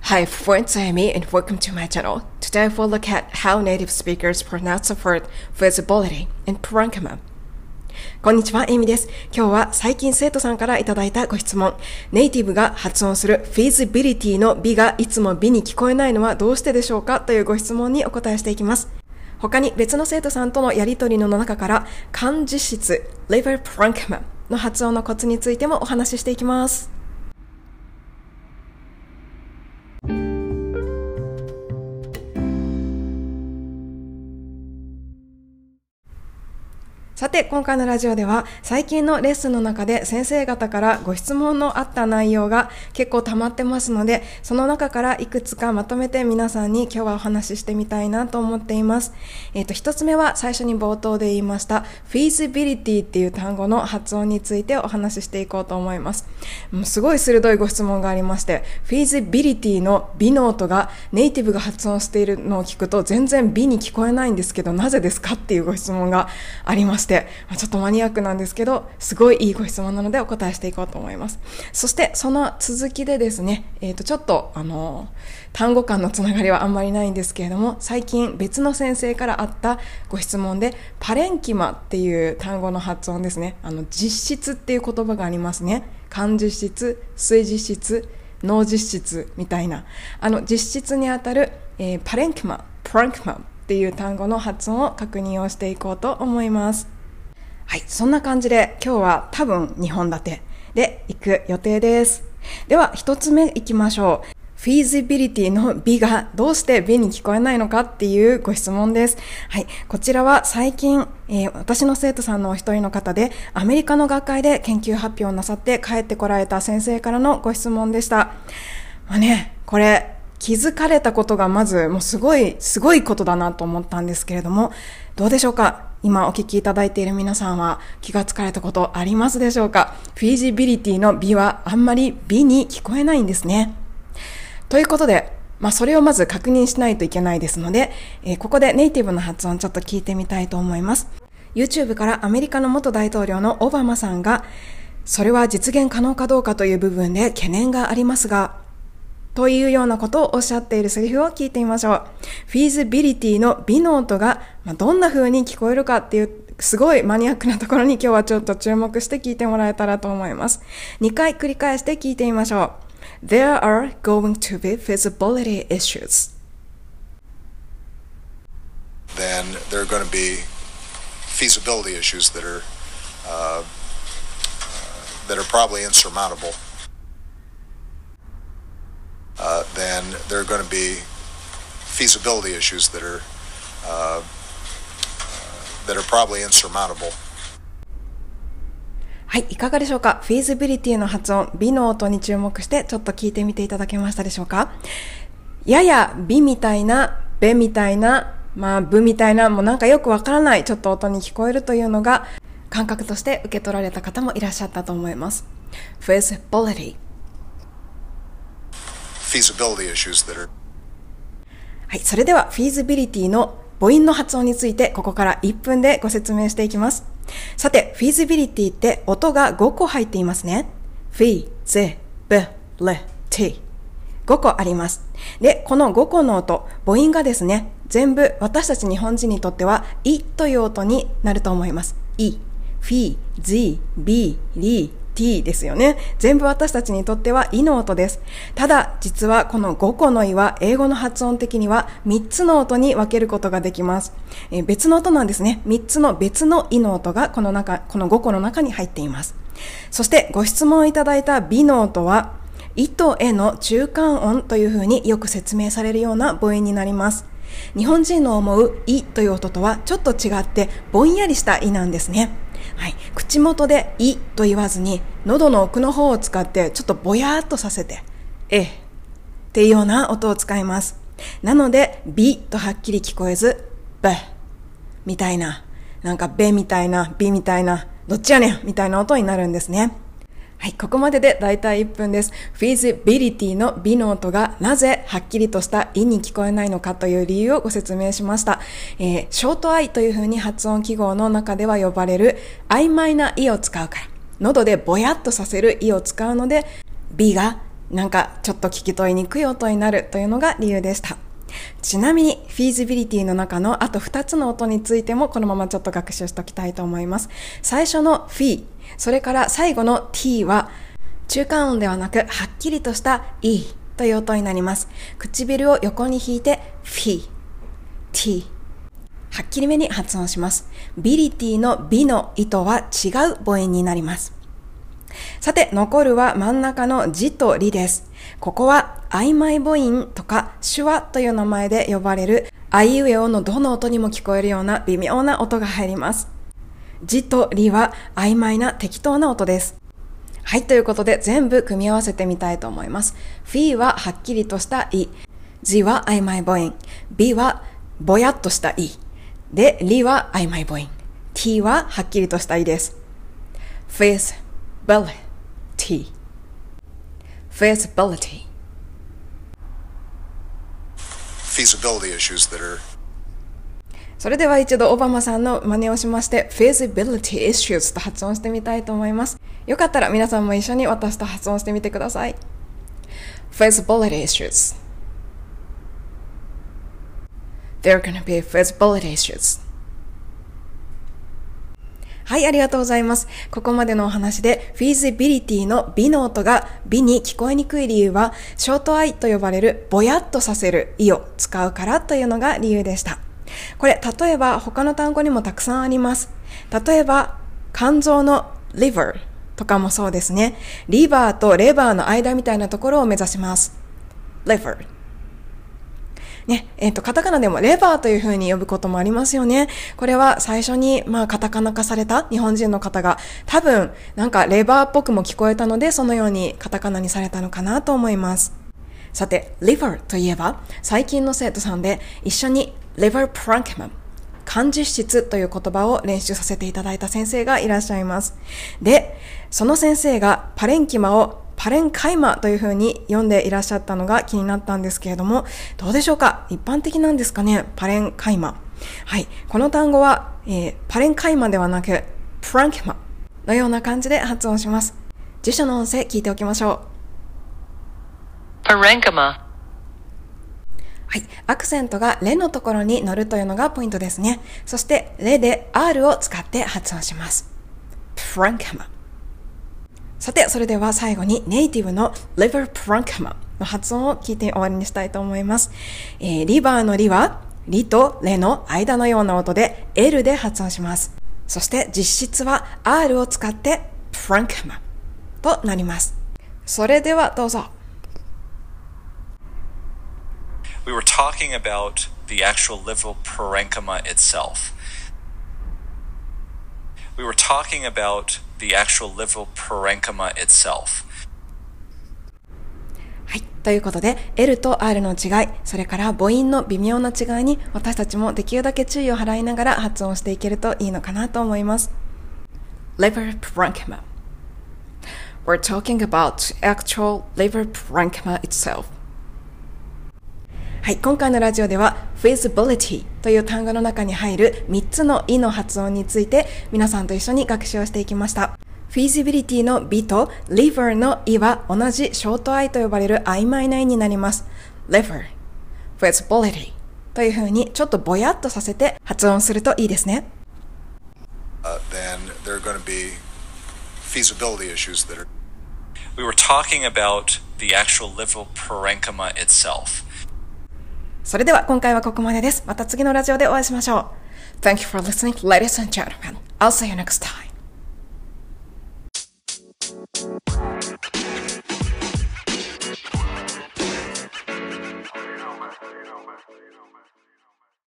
Hi friends, I'm Amy and welcome to my channel. Today we'll look at how native speakers pronounce the word visibility in Parankama. こんにちは、エミです。今日は最近生徒さんからいただいたご質問。ネイティブが発音する feasibility の B がいつも B に聞こえないのはどうしてでしょうかというご質問にお答えしていきます。他に別の生徒さんとのやりとりの中から漢字質 liver prankma の発音のコツについてもお話ししていきます。て、今回のラジオでは最近のレッスンの中で先生方からご質問のあった内容が結構溜まってますので、その中からいくつかまとめて皆さんに今日はお話ししてみたいなと思っています。えっ、ー、と、一つ目は最初に冒頭で言いました feasibility っていう単語の発音についてお話ししていこうと思います。もうすごい鋭いご質問がありまして、feasibility の美の音がネイティブが発音しているのを聞くと全然美に聞こえないんですけど、なぜですかっていうご質問がありました。して、ちょっとマニアックなんですけど、すごいいいご質問なのでお答えしていこうと思います。そして、その続きでですね、えっ、ー、と、ちょっと、あの、単語間のつながりはあんまりないんですけれども、最近別の先生からあったご質問で、パレンキマっていう単語の発音ですね。あの、実質っていう言葉がありますね。漢実質、水実質、脳実質みたいな。あの、実質にあたる、えー、パレンキマ、プランクマっていう単語の発音を確認をしていこうと思います。はい、そんな感じで今日は多分2本立てで行く予定です。では1つ目行きましょう。フィーズビリティの美がどうして美に聞こえないのかっていうご質問です。はい。こちらは最近、えー、私の生徒さんのお一人の方で、アメリカの学会で研究発表をなさって帰ってこられた先生からのご質問でした。まあね、これ、気づかれたことがまず、もうすごい、すごいことだなと思ったんですけれども、どうでしょうか？今お聞きいただいている皆さんは気がつかれたことありますでしょうか？フィージビリティの美はあんまり美に聞こえないんですね。ということで、まあ、それをまず確認しないといけないですので、えー、ここでネイティブの発音ちょっと聞いてみたいと思います。YouTube からアメリカの元大統領のオバマさんが、それは実現可能かどうかという部分で懸念がありますが、というようなことをおっしゃっているセリフを聞いてみましょう。フィーズビリティの美の音がどんな風に聞こえるかっていうすごいマニアックなところに今日はちょっと注目して聞いてもらえたらと思います。2回繰り返して聞いてみましょう。There are going to be feasibility issues. Then there are going to be feasibility issues that are uh, that are probably insurmountable. Uh, then there are going to be feasibility issues that are uh, that are probably insurmountable. はい、いかがでしょうか？フィーズビリティの発音、美の音に注目してちょっと聞いてみていただけましたでしょうか？やや美みたいな、べみたいな、まあ、ぶみたいな、もうなんかよくわからないちょっと音に聞こえるというのが感覚として受け取られた方もいらっしゃったと思います。feasibility feasibility issues that are はい、それでは feasibility の母音の発音についてここから1分でご説明していきます。さて、feasibility って音が5個入っていますね。feasibility。5個あります。で、この5個の音、母音がですね、全部私たち日本人にとっては、いという音になると思います。い、フィ、z、b、リ、t ですよね。全部私たちにとっては、いの音です。ただ、実はこの5個のいは、英語の発音的には3つの音に分けることができます。え、別の音なんですね。3つの別のいの音がこの中、この5個の中に入っています。そして、ご質問いただいた B の音は、いとえの中間音というふうによく説明されるような母音になります。日本人の思ういという音とはちょっと違ってぼんやりしたいなんですね。はい、口元で「い」と言わずに喉の奥の方を使ってちょっとぼやーっとさせて「え」っていうような音を使います。なので「び」とはっきり聞こえず「べ」みたいななんか「べ」みたいな「び」みたいなどっちやねんみたいな音になるんですね。はい、ここまででだいたい1分です。feasibility の B の音がなぜはっきりとした意に聞こえないのかという理由をご説明しました。えー、ショート I というふうに発音記号の中では呼ばれる曖昧な意を使うから、喉でぼやっとさせる意を使うので、B がなんかちょっと聞き取りにくい音になるというのが理由でした。ちなみに、フィーズビリティの中のあと2つの音についてもこのままちょっと学習しておきたいと思います。最初のフィー、それから最後の t は中間音ではなくはっきりとした e という音になります。唇を横に引いてフィー、t はっきりめに発音します。ビリティのビの糸は違う母音になります。さて、残るは真ん中の字とリです。ここは曖昧母音とか手話という名前で呼ばれるあいうえおのどの音にも聞こえるような微妙な音が入ります。字とリは曖昧な適当な音です。はい、ということで全部組み合わせてみたいと思います。フィーははっきりとしたい。字は曖昧母音。ビはぼやっとしたい。で、リは曖昧母音。t ははっきりとしたいです。face, t feasibility feasibility issues that are それでは一度オバマさんの真似をしまして feasibility issues と発音してみたいと思いますよかったら皆さんも一緒に私と発音してみてください feasibility issues There are gonna be feasibility issues はい、ありがとうございます。ここまでのお話で、フィーズビリティの美の音が美に聞こえにくい理由は、ショートアイと呼ばれるぼやっとさせる意を使うからというのが理由でした。これ、例えば他の単語にもたくさんあります。例えば、肝臓の liver とかもそうですね。リバーとレバーの間みたいなところを目指します。liver ね、えっ、ー、と、カタカナでもレバーという風に呼ぶこともありますよね。これは最初に、まあ、カタカナ化された日本人の方が、多分、なんかレバーっぽくも聞こえたので、そのようにカタカナにされたのかなと思います。さて、liver といえば、最近の生徒さんで一緒に liver p r a n k m a n 漢字質という言葉を練習させていただいた先生がいらっしゃいます。で、その先生がパレンキマをパレンカイマというふうに読んでいらっしゃったのが気になったんですけれども、どうでしょうか？一般的なんですかね？パレンカイマ。はい。この単語は、えー、パレンカイマではなく、プランキマのような感じで発音します。辞書の音声聞いておきましょう。パレンカマ。はい。アクセントがレのところに乗るというのがポイントですね。そして、レで R を使って発音します。プランカマ。さて、それでは最後にネイティブの liver prankma の発音を聞いて終わりにしたいと思います。えー、リバーのリは、リとレの間のような音で L で発音します。そして実質は R を使って prankma となります。それではどうぞ。We were talking about the actual liver parenchyma itself. We were talking about the actual liver parenchyma itself. はい。ということで、L と R の違い、それから母音の微妙な違いに私たちもできるだけ注意を払いながら発音していけるといいのかなと思います。liver parenchyma We're talking about actual liver parenchyma itself. はい、今回のラジオでは feasibility という単語の中に入る3つの i の発音について皆さんと一緒に学習をしていきました。feasibility の b と liver の i は同じショート i と呼ばれる曖昧な i になります。liver, feasibility というふうにちょっとぼやっとさせて発音するといいですね。Uh, then there are going to be feasibility issues that are We were talking about the actual liver parenchyma itself. それでは今回はここまでです。また次のラジオでお会いしましょう。Thank you for listening, ladies and gentlemen. I'll see you next time.